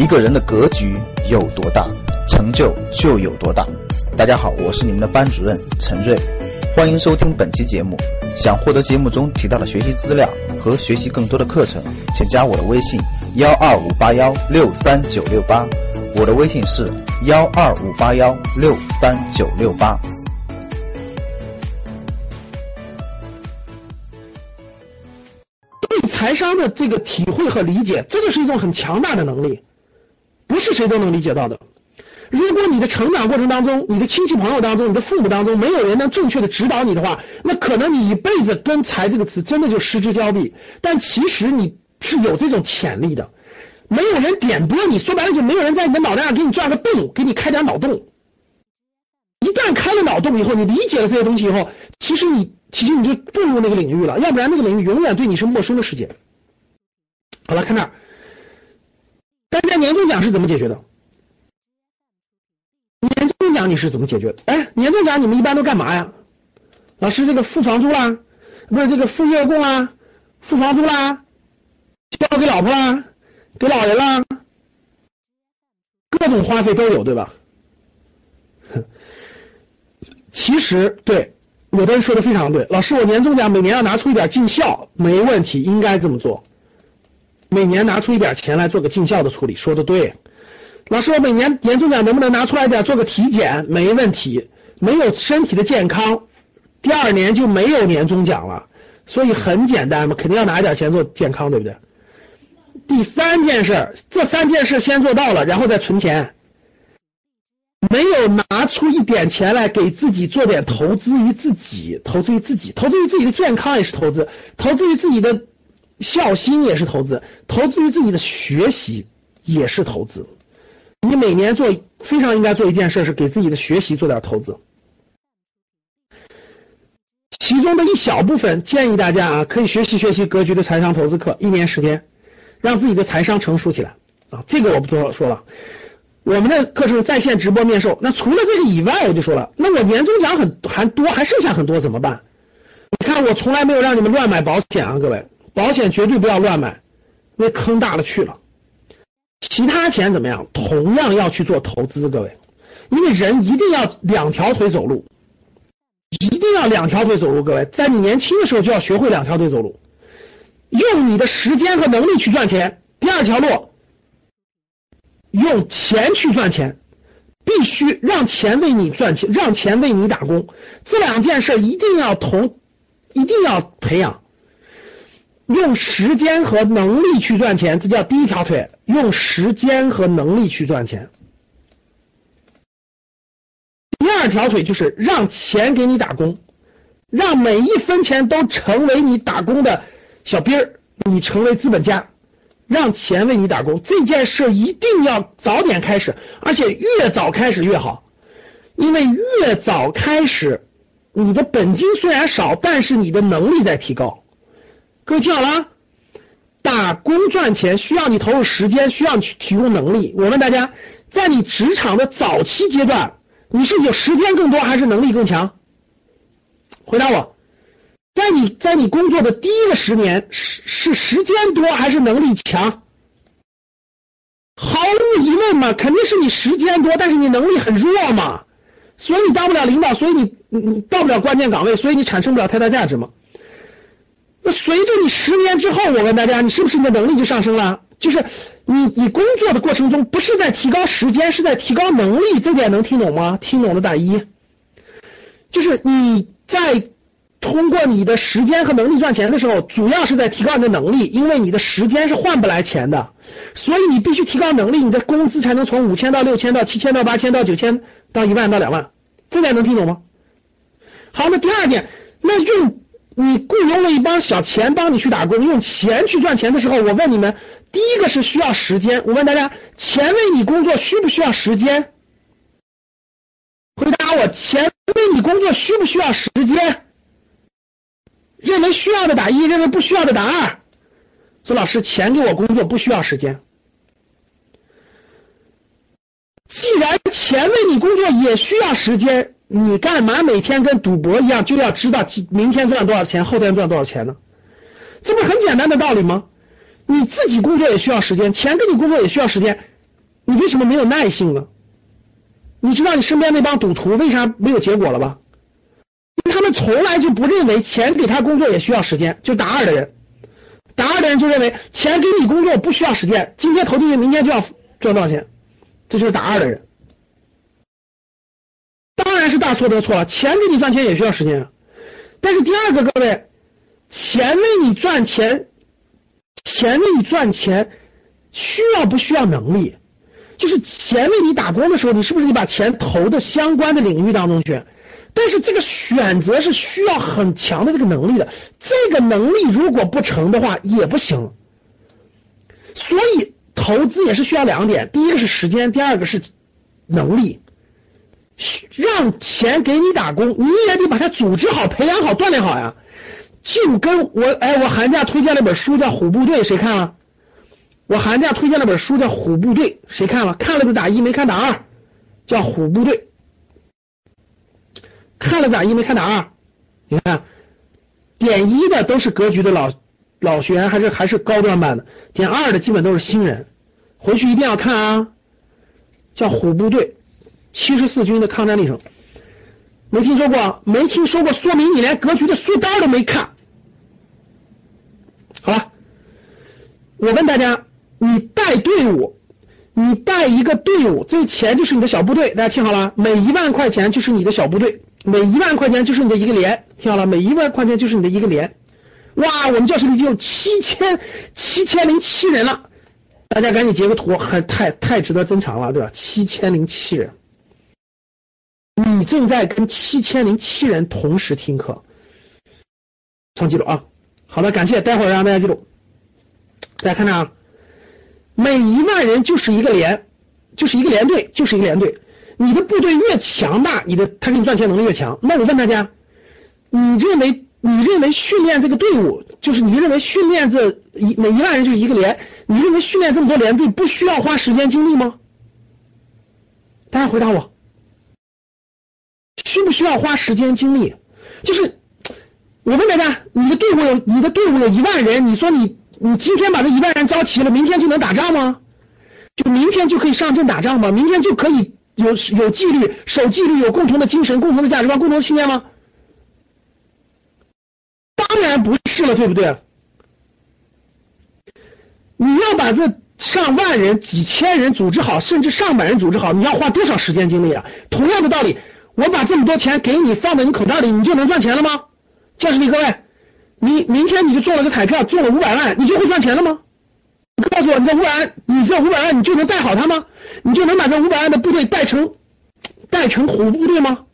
一个人的格局有多大，成就就有多大。大家好，我是你们的班主任陈瑞，欢迎收听本期节目。想获得节目中提到的学习资料和学习更多的课程，请加我的微信幺二五八幺六三九六八。我的微信是幺二五八幺六三九六八。对财商的这个体会和理解，这个是一种很强大的能力，不是谁都能理解到的。如果你的成长过程当中，你的亲戚朋友当中，你的父母当中，没有人能正确的指导你的话，那可能你一辈子跟财这个词真的就失之交臂。但其实你是有这种潜力的，没有人点拨你，说白了就没有人在你的脑袋上给你钻个洞，给你开点脑洞。一旦开了脑洞以后，你理解了这些东西以后，其实你其实你就步入那个领域了，要不然那个领域永远对你是陌生的世界。好了，看这儿，大家年终奖是怎么解决的？年终奖你是怎么解决的？哎，年终奖你们一般都干嘛呀？老师，这个付房租啦，不是这个付月供啦，付房租啦，交给老婆啦，给老人啦，各种花费都有，对吧？其实对，有的人说的非常对，老师，我年终奖每年要拿出一点尽孝，没问题，应该这么做。每年拿出一点钱来做个尽孝的处理，说的对。老师，我每年年终奖能不能拿出来点做个体检？没问题，没有身体的健康，第二年就没有年终奖了。所以很简单嘛，肯定要拿一点钱做健康，对不对？第三件事，这三件事先做到了，然后再存钱。没有拿出一点钱来给自己做点投资于自己，投资于自己，投资于自己的健康也是投资，投资于自己的孝心也是投资，投资于自己的学习也是投资。你每年做非常应该做一件事，是给自己的学习做点投资。其中的一小部分建议大家啊，可以学习学习格局的财商投资课，一年时间，让自己的财商成熟起来啊。这个我不多说了。我们的课程在线直播面授。那除了这个以外，我就说了，那我年终奖很还多，还剩下很多怎么办？你看，我从来没有让你们乱买保险啊，各位，保险绝对不要乱买，那坑大了去了。其他钱怎么样？同样要去做投资，各位，因为人一定要两条腿走路，一定要两条腿走路。各位，在你年轻的时候就要学会两条腿走路，用你的时间和能力去赚钱。第二条路，用钱去赚钱，必须让钱为你赚钱，让钱为你打工。这两件事一定要同，一定要培养。用时间和能力去赚钱，这叫第一条腿。用时间和能力去赚钱。第二条腿就是让钱给你打工，让每一分钱都成为你打工的小兵儿，你成为资本家，让钱为你打工。这件事一定要早点开始，而且越早开始越好，因为越早开始，你的本金虽然少，但是你的能力在提高。各位听好了，打工赚钱需要你投入时间，需要你去提供能力。我问大家，在你职场的早期阶段，你是有时间更多还是能力更强？回答我，在你在你工作的第一个十年，是是时间多还是能力强？毫无疑问嘛，肯定是你时间多，但是你能力很弱嘛，所以你当不了领导，所以你你你到不了关键岗位，所以你产生不了太大价值嘛。那随着你十年之后，我问大家，你是不是你的能力就上升了？就是你你工作的过程中，不是在提高时间，是在提高能力，这点能听懂吗？听懂的打一。就是你在通过你的时间和能力赚钱的时候，主要是在提高你的能力，因为你的时间是换不来钱的，所以你必须提高能力，你的工资才能从五千到六千到七千到八千到九千到一万到两万，这点能听懂吗？好，那第二点，那用。你雇佣了一帮小钱帮你去打工，用钱去赚钱的时候，我问你们，第一个是需要时间。我问大家，钱为你工作需不需要时间？回答我，钱为你工作需不需要时间？认为需要的打一，认为不需要的打二。说老师，钱给我工作不需要时间。既然钱为你工作也需要时间。你干嘛每天跟赌博一样，就要知道明天赚多少钱，后天赚多少钱呢？这不很简单的道理吗？你自己工作也需要时间，钱给你工作也需要时间，你为什么没有耐性呢？你知道你身边那帮赌徒为啥没有结果了吧？因为他们从来就不认为钱给他工作也需要时间，就打二的人，打二的人就认为钱给你工作不需要时间，今天投进去，明天就要赚多少钱，这就是打二的人。但是大错特错了，钱给你赚钱也需要时间啊，但是第二个各位，钱为你赚钱，钱为你赚钱需要不需要能力？就是钱为你打工的时候，你是不是你把钱投的相关的领域当中去？但是这个选择是需要很强的这个能力的，这个能力如果不成的话也不行。所以投资也是需要两点，第一个是时间，第二个是能力。让钱给你打工，你也得把它组织好、培养好、锻炼好呀。就跟我哎，我寒假推荐了本书叫《虎部队》，谁看了？我寒假推荐了本书叫《虎部队》，谁看了？看了的打一，没看打二。叫《虎部队》，看了打一，没看打二。你看，点一的都是格局的老老学员，还是还是高端班的；点二的基本都是新人。回去一定要看啊！叫《虎部队》，七十四军的抗战历程，没听说过？没听说过，说明你连格局的书单都没看。好了，我问大家。你带队伍，你带一个队伍，这钱就是你的小部队。大家听好了，每一万块钱就是你的小部队，每一万块钱就是你的一个连。听好了，每一万块钱就是你的一个连。哇，我们教室里就有七千七千零七人了，大家赶紧截个图，还太太值得珍藏了，对吧？七千零七人，你正在跟七千零七人同时听课，唱记录啊。好的，感谢，待会儿让大家记录。大家看着啊。每一万人就是一个连，就是一个连队，就是一个连队。你的部队越强大，你的他给你赚钱能力越强。那我问大家，你认为你认为训练这个队伍，就是你认为训练这一每一万人就是一个连，你认为训练这么多连队不需要花时间精力吗？大家回答我，需不需要花时间精力？就是我问大家，你的队伍有你的队伍有一万人，你说你。你今天把这一万人招齐了，明天就能打仗吗？就明天就可以上阵打仗吗？明天就可以有有纪律、守纪律、有共同的精神、共同的价值观、共同的信念吗？当然不是了，对不对？你要把这上万人、几千人组织好，甚至上百人组织好，你要花多少时间精力啊？同样的道理，我把这么多钱给你放在你口袋里，你就能赚钱了吗？教室里各位。你明天你就中了个彩票，中了五百万，你就会赚钱了吗？你告诉我，你这五百万，你这五百万你就能带好他吗？你就能把这五百万的部队带成带成虎部队吗？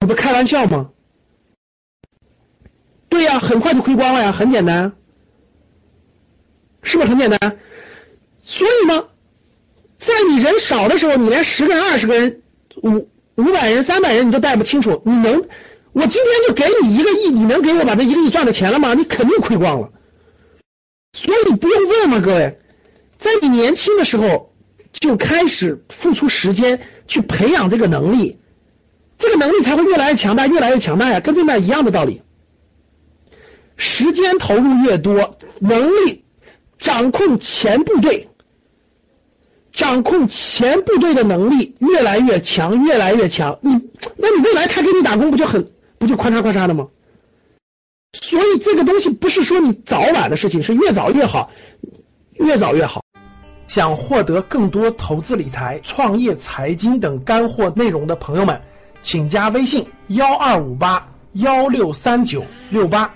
你不开玩笑吗？对呀，很快就亏光了呀，很简单，是不是很简单？所以呢，在你人少的时候，你连十个人、二十个人、五五百人、三百人你都带不清楚，你能？我今天就给你一个亿，你能给我把这一个亿赚的钱了吗？你肯定亏光了。所以不用问嘛，各位，在你年轻的时候就开始付出时间去培养这个能力，这个能力才会越来越强大，越来越强大呀，跟这面一样的道理。时间投入越多，能力掌控前部队，掌控前部队的能力越来越强越来越强。你那你未来他给你打工不就很不就夸嚓夸嚓的吗？所以这个东西不是说你早晚的事情是越早越好越早越好。想获得更多投资理财创业财经等干货内容的朋友们请加微信幺二五八幺六三九六八。